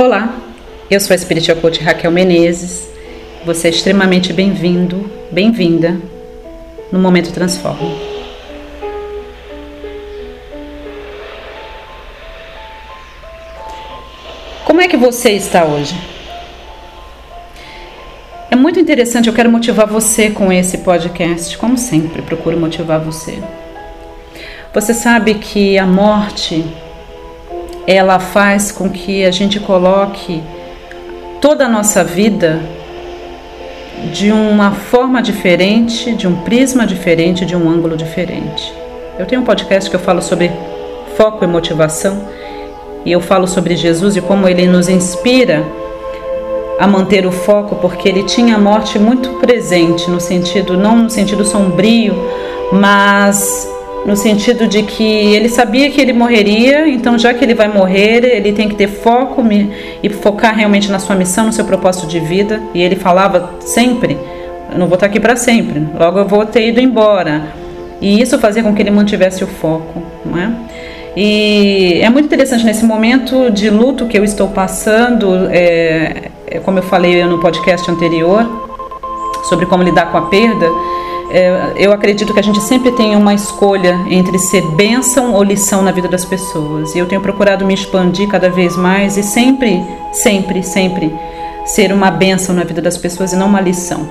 Olá, eu sou a Spiritual Coach Raquel Menezes. Você é extremamente bem-vindo, bem-vinda no Momento Transforma. Como é que você está hoje? É muito interessante, eu quero motivar você com esse podcast, como sempre, procuro motivar você. Você sabe que a morte ela faz com que a gente coloque toda a nossa vida de uma forma diferente, de um prisma diferente, de um ângulo diferente. Eu tenho um podcast que eu falo sobre foco e motivação e eu falo sobre Jesus e como ele nos inspira a manter o foco, porque ele tinha a morte muito presente, no sentido, não no sentido sombrio, mas no sentido de que ele sabia que ele morreria, então já que ele vai morrer, ele tem que ter foco e focar realmente na sua missão, no seu propósito de vida. E ele falava sempre: eu não vou estar aqui para sempre, logo eu vou ter ido embora. E isso fazia com que ele mantivesse o foco, não é? E é muito interessante nesse momento de luto que eu estou passando, é, é como eu falei no podcast anterior sobre como lidar com a perda é, eu acredito que a gente sempre tem uma escolha entre ser bênção ou lição na vida das pessoas. E eu tenho procurado me expandir cada vez mais e sempre, sempre, sempre ser uma bênção na vida das pessoas e não uma lição.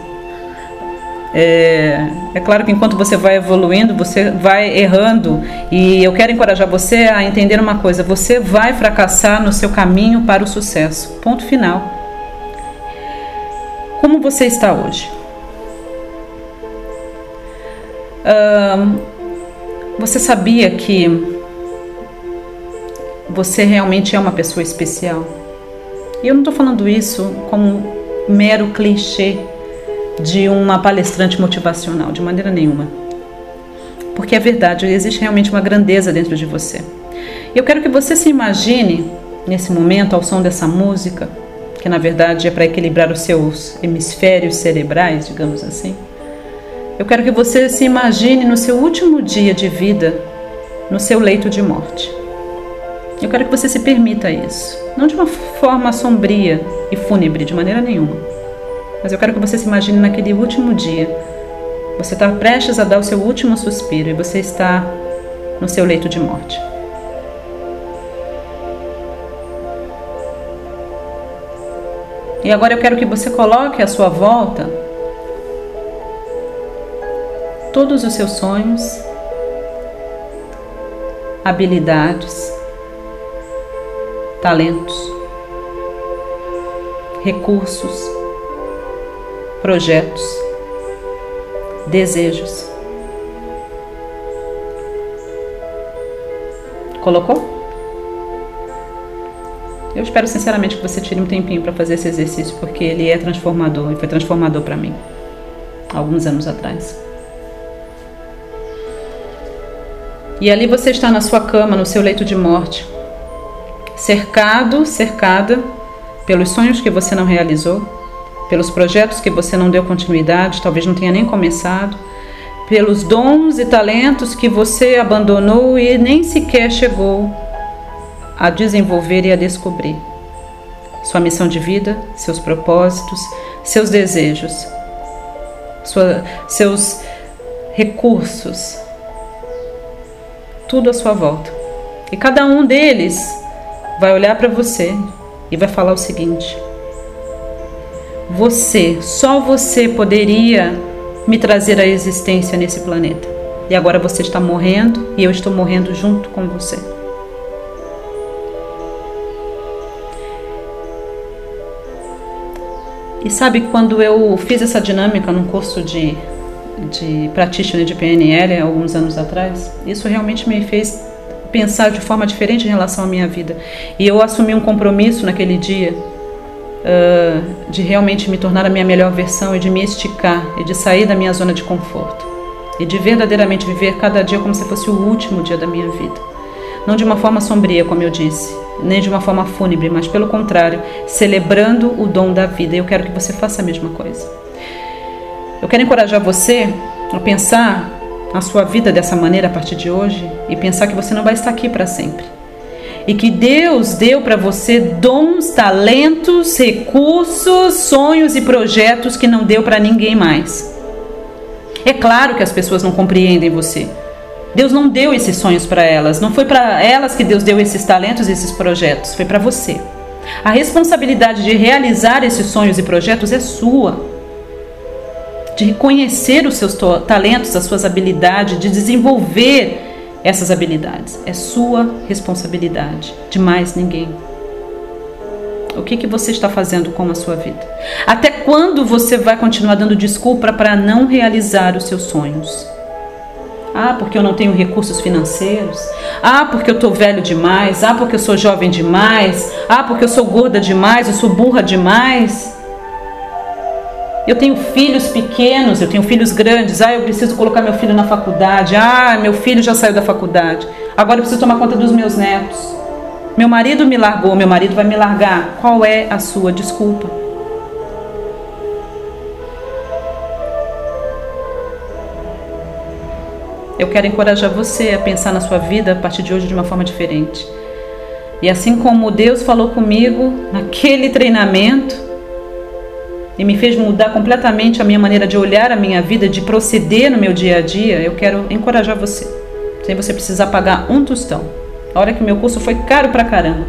É, é, claro que enquanto você vai evoluindo, você vai errando, e eu quero encorajar você a entender uma coisa: você vai fracassar no seu caminho para o sucesso. Ponto final. Como você está hoje? Você sabia que você realmente é uma pessoa especial? E eu não estou falando isso como mero clichê de uma palestrante motivacional, de maneira nenhuma. Porque é verdade, existe realmente uma grandeza dentro de você. E eu quero que você se imagine nesse momento, ao som dessa música, que na verdade é para equilibrar os seus hemisférios cerebrais, digamos assim. Eu quero que você se imagine no seu último dia de vida, no seu leito de morte. Eu quero que você se permita isso, não de uma forma sombria e fúnebre, de maneira nenhuma. Mas eu quero que você se imagine naquele último dia. Você está prestes a dar o seu último suspiro e você está no seu leito de morte. E agora eu quero que você coloque à sua volta todos os seus sonhos, habilidades, talentos, recursos, projetos, desejos. Colocou? Eu espero sinceramente que você tire um tempinho para fazer esse exercício, porque ele é transformador e foi transformador para mim, alguns anos atrás. E ali você está na sua cama, no seu leito de morte, cercado, cercada pelos sonhos que você não realizou, pelos projetos que você não deu continuidade, talvez não tenha nem começado, pelos dons e talentos que você abandonou e nem sequer chegou a desenvolver e a descobrir. Sua missão de vida, seus propósitos, seus desejos, sua, seus recursos, tudo à sua volta. E cada um deles vai olhar para você e vai falar o seguinte: Você, só você poderia me trazer à existência nesse planeta. E agora você está morrendo e eu estou morrendo junto com você. E sabe quando eu fiz essa dinâmica num curso de de practitioner de PNL alguns anos atrás, isso realmente me fez pensar de forma diferente em relação à minha vida. E eu assumi um compromisso naquele dia uh, de realmente me tornar a minha melhor versão e de me esticar e de sair da minha zona de conforto e de verdadeiramente viver cada dia como se fosse o último dia da minha vida. Não de uma forma sombria, como eu disse, nem de uma forma fúnebre, mas pelo contrário, celebrando o dom da vida. E eu quero que você faça a mesma coisa. Eu quero encorajar você a pensar a sua vida dessa maneira a partir de hoje e pensar que você não vai estar aqui para sempre. e que Deus deu para você dons, talentos, recursos, sonhos e projetos que não deu para ninguém mais. É claro que as pessoas não compreendem você. Deus não deu esses sonhos para elas, não foi para elas que Deus deu esses talentos e esses projetos, foi para você. A responsabilidade de realizar esses sonhos e projetos é sua. De reconhecer os seus talentos, as suas habilidades, de desenvolver essas habilidades. É sua responsabilidade, de mais ninguém. O que, que você está fazendo com a sua vida? Até quando você vai continuar dando desculpa para não realizar os seus sonhos? Ah, porque eu não tenho recursos financeiros. Ah, porque eu estou velho demais. Ah, porque eu sou jovem demais. Ah, porque eu sou gorda demais. Eu sou burra demais. Eu tenho filhos pequenos, eu tenho filhos grandes. Ah, eu preciso colocar meu filho na faculdade. Ah, meu filho já saiu da faculdade. Agora eu preciso tomar conta dos meus netos. Meu marido me largou, meu marido vai me largar. Qual é a sua desculpa? Eu quero encorajar você a pensar na sua vida a partir de hoje de uma forma diferente. E assim como Deus falou comigo naquele treinamento e me fez mudar completamente a minha maneira de olhar a minha vida, de proceder no meu dia a dia, eu quero encorajar você, sem você precisar pagar um tostão. A hora que meu curso foi caro pra caramba.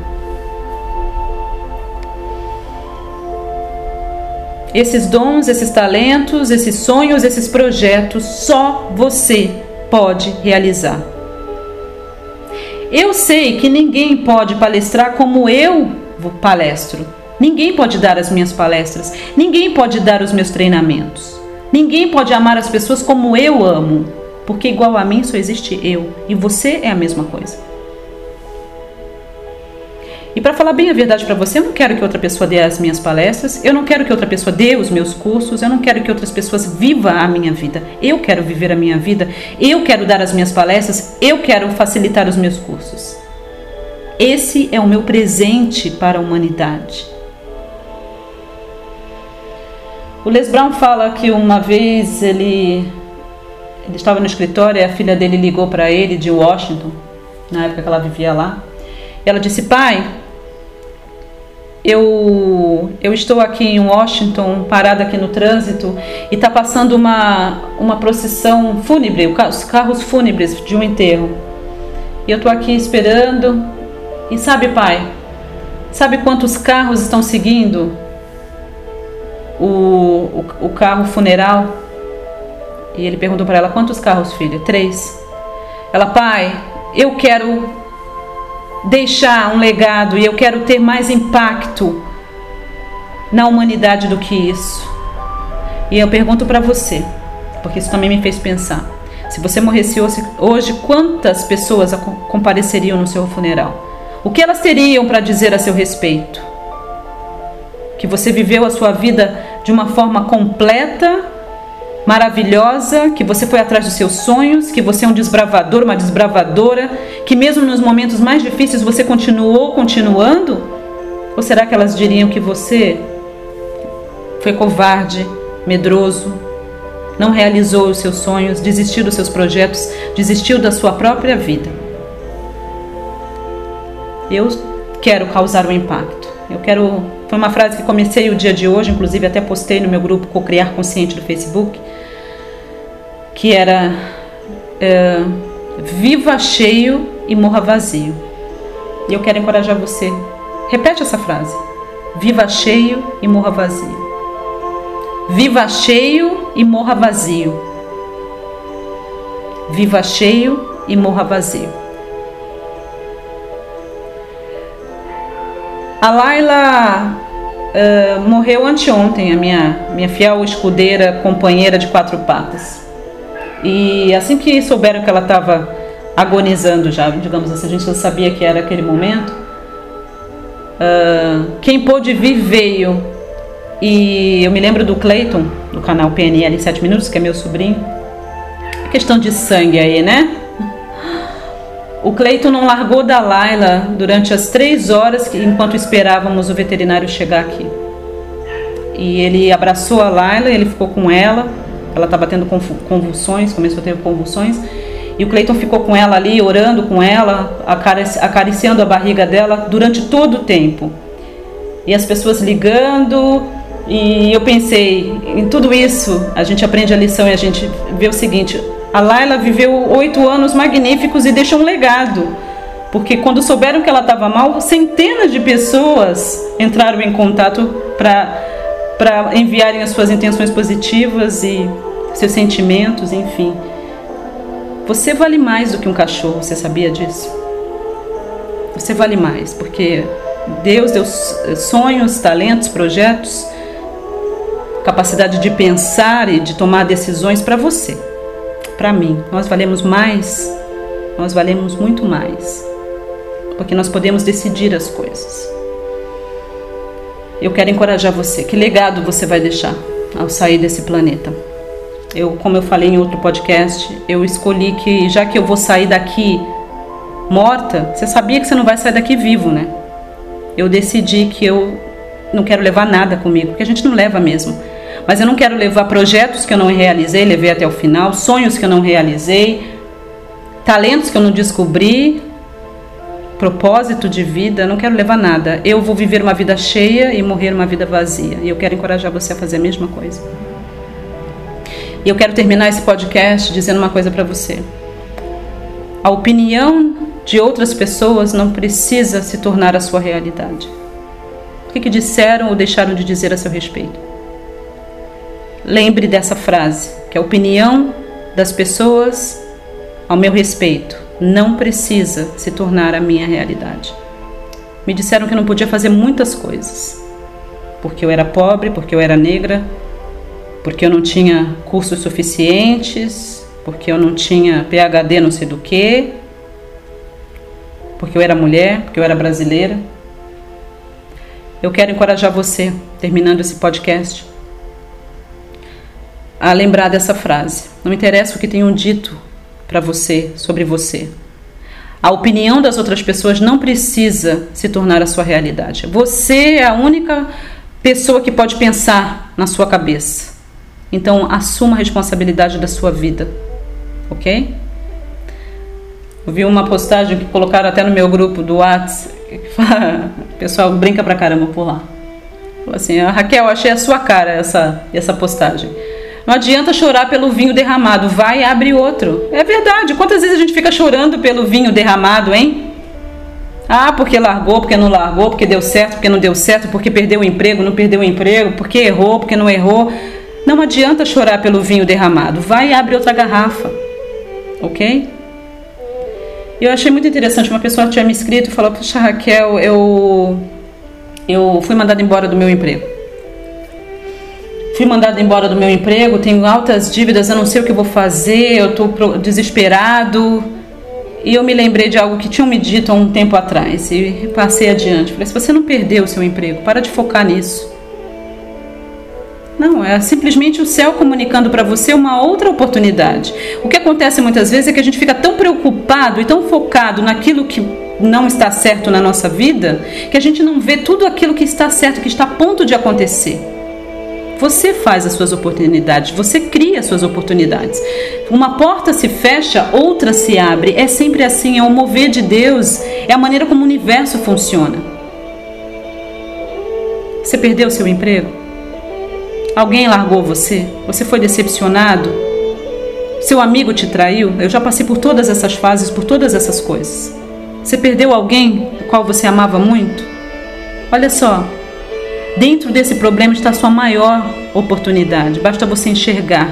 Esses dons, esses talentos, esses sonhos, esses projetos, só você pode realizar. Eu sei que ninguém pode palestrar como eu palestro. Ninguém pode dar as minhas palestras. Ninguém pode dar os meus treinamentos. Ninguém pode amar as pessoas como eu amo. Porque igual a mim só existe eu. E você é a mesma coisa. E para falar bem a verdade para você, eu não quero que outra pessoa dê as minhas palestras, eu não quero que outra pessoa dê os meus cursos, eu não quero que outras pessoas vivam a minha vida. Eu quero viver a minha vida, eu quero dar as minhas palestras, eu quero facilitar os meus cursos. Esse é o meu presente para a humanidade. O Les Brown fala que uma vez ele, ele estava no escritório e a filha dele ligou para ele de Washington, na época que ela vivia lá. Ela disse: Pai, eu, eu estou aqui em Washington, parada aqui no trânsito, e está passando uma, uma procissão fúnebre, os carros fúnebres de um enterro. E eu estou aqui esperando. E sabe, pai, sabe quantos carros estão seguindo o, o, o carro funeral? E ele perguntou para ela: Quantos carros, filha? Três. Ela, pai, eu quero deixar um legado e eu quero ter mais impacto na humanidade do que isso. E eu pergunto para você, porque isso também me fez pensar. Se você morresse hoje, quantas pessoas compareceriam no seu funeral? O que elas teriam para dizer a seu respeito? Que você viveu a sua vida de uma forma completa maravilhosa, que você foi atrás dos seus sonhos, que você é um desbravador, uma desbravadora, que mesmo nos momentos mais difíceis você continuou continuando? Ou será que elas diriam que você foi covarde, medroso, não realizou os seus sonhos, desistiu dos seus projetos, desistiu da sua própria vida? Eu quero causar um impacto. Eu quero. Foi uma frase que comecei o dia de hoje, inclusive até postei no meu grupo Cocriar Consciente do Facebook que era é, viva cheio e morra vazio. E eu quero encorajar você. Repete essa frase. Viva cheio e morra vazio. Viva cheio e morra vazio. Viva cheio e morra vazio. A Laila uh, morreu anteontem, a minha, minha fiel escudeira, companheira de quatro patas. E assim que souberam que ela estava agonizando já, digamos assim, a gente já sabia que era aquele momento. Uh, quem pôde vir veio. E eu me lembro do Clayton, do canal PNL em 7 Minutos, que é meu sobrinho. Questão de sangue aí, né? O Cleiton não largou da Laila durante as três horas enquanto esperávamos o veterinário chegar aqui. E ele abraçou a Laila, ele ficou com ela ela estava tendo convulsões, começou a ter convulsões. E o Cleiton ficou com ela ali, orando com ela, acariciando a barriga dela durante todo o tempo. E as pessoas ligando, e eu pensei, em tudo isso, a gente aprende a lição e a gente vê o seguinte: a Laila viveu oito anos magníficos e deixou um legado. Porque quando souberam que ela estava mal, centenas de pessoas entraram em contato para enviarem as suas intenções positivas e seus sentimentos, enfim. Você vale mais do que um cachorro, você sabia disso? Você vale mais, porque Deus deu sonhos, talentos, projetos, capacidade de pensar e de tomar decisões para você, para mim. Nós valemos mais, nós valemos muito mais, porque nós podemos decidir as coisas. Eu quero encorajar você. Que legado você vai deixar ao sair desse planeta? Eu, como eu falei em outro podcast, eu escolhi que já que eu vou sair daqui morta, você sabia que você não vai sair daqui vivo, né? Eu decidi que eu não quero levar nada comigo, porque a gente não leva mesmo. Mas eu não quero levar projetos que eu não realizei, levei até o final, sonhos que eu não realizei, talentos que eu não descobri, propósito de vida, não quero levar nada. Eu vou viver uma vida cheia e morrer uma vida vazia. E eu quero encorajar você a fazer a mesma coisa. E eu quero terminar esse podcast dizendo uma coisa para você. A opinião de outras pessoas não precisa se tornar a sua realidade. O que, que disseram ou deixaram de dizer a seu respeito? Lembre dessa frase, que a opinião das pessoas ao meu respeito não precisa se tornar a minha realidade. Me disseram que não podia fazer muitas coisas, porque eu era pobre, porque eu era negra, porque eu não tinha cursos suficientes, porque eu não tinha PhD não sei do que, porque eu era mulher, porque eu era brasileira. Eu quero encorajar você, terminando esse podcast, a lembrar dessa frase. Não interessa o que tenham dito para você sobre você. A opinião das outras pessoas não precisa se tornar a sua realidade. Você é a única pessoa que pode pensar na sua cabeça. Então, assuma a responsabilidade da sua vida, ok? Eu vi uma postagem que colocaram até no meu grupo do WhatsApp. O pessoal brinca pra caramba por lá. Falou assim: ah, Raquel, achei a sua cara essa, essa postagem. Não adianta chorar pelo vinho derramado, vai e abre outro. É verdade. Quantas vezes a gente fica chorando pelo vinho derramado, hein? Ah, porque largou, porque não largou, porque deu certo, porque não deu certo, porque perdeu o emprego, não perdeu o emprego, porque errou, porque não errou. Não adianta chorar pelo vinho derramado. Vai e abre outra garrafa. Ok? Eu achei muito interessante. Uma pessoa tinha me escrito e falou: Puxa, Raquel, eu, eu fui mandada embora do meu emprego. Fui mandada embora do meu emprego, tenho altas dívidas, eu não sei o que vou fazer, eu estou desesperado. E eu me lembrei de algo que tinham me dito há um tempo atrás e passei adiante. Falei: se você não perdeu o seu emprego, para de focar nisso. Não, é simplesmente o céu comunicando para você uma outra oportunidade. O que acontece muitas vezes é que a gente fica tão preocupado e tão focado naquilo que não está certo na nossa vida, que a gente não vê tudo aquilo que está certo, que está a ponto de acontecer. Você faz as suas oportunidades, você cria as suas oportunidades. Uma porta se fecha, outra se abre. É sempre assim, é o mover de Deus, é a maneira como o universo funciona. Você perdeu seu emprego? Alguém largou você? Você foi decepcionado? Seu amigo te traiu? Eu já passei por todas essas fases, por todas essas coisas. Você perdeu alguém qual você amava muito? Olha só, dentro desse problema está a sua maior oportunidade. Basta você enxergar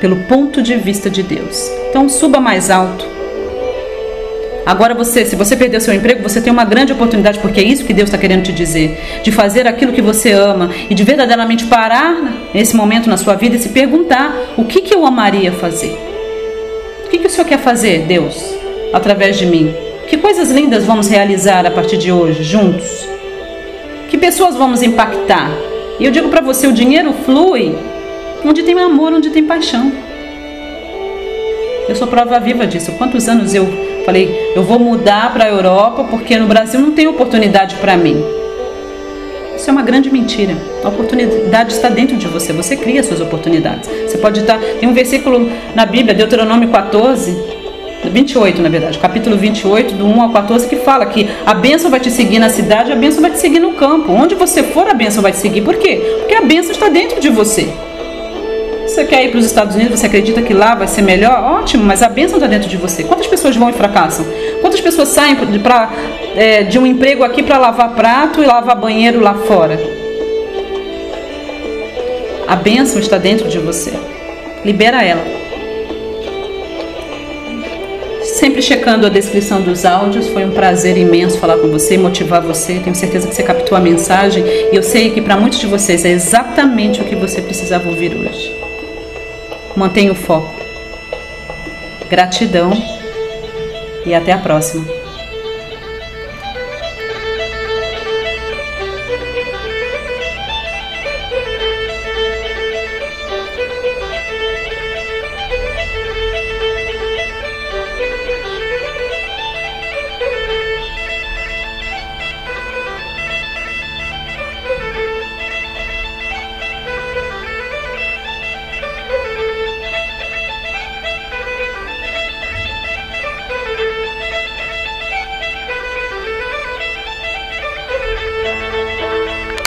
pelo ponto de vista de Deus. Então suba mais alto. Agora você, se você perdeu seu emprego, você tem uma grande oportunidade, porque é isso que Deus está querendo te dizer, de fazer aquilo que você ama e de verdadeiramente parar nesse momento na sua vida e se perguntar o que, que eu amaria fazer. O que, que o Senhor quer fazer, Deus, através de mim? Que coisas lindas vamos realizar a partir de hoje, juntos? Que pessoas vamos impactar? E eu digo para você, o dinheiro flui onde tem amor, onde tem paixão. Eu sou prova viva disso. Quantos anos eu Falei, eu vou mudar para a Europa porque no Brasil não tem oportunidade para mim. Isso é uma grande mentira. A oportunidade está dentro de você. Você cria suas oportunidades. Você pode estar. Tem um versículo na Bíblia, Deuteronômio 14, 28, na verdade, capítulo 28, do 1 ao 14, que fala que a bênção vai te seguir na cidade, a bênção vai te seguir no campo. Onde você for, a bênção vai te seguir. Por quê? Porque a bênção está dentro de você. Você quer ir para os Estados Unidos, você acredita que lá vai ser melhor? Ótimo, mas a bênção está dentro de você. Quantas pessoas vão e fracassam? Quantas pessoas saem pra, é, de um emprego aqui para lavar prato e lavar banheiro lá fora? A bênção está dentro de você. Libera ela. Sempre checando a descrição dos áudios. Foi um prazer imenso falar com você, motivar você. Tenho certeza que você captou a mensagem e eu sei que para muitos de vocês é exatamente o que você precisava ouvir hoje. Mantenha o foco. Gratidão e até a próxima.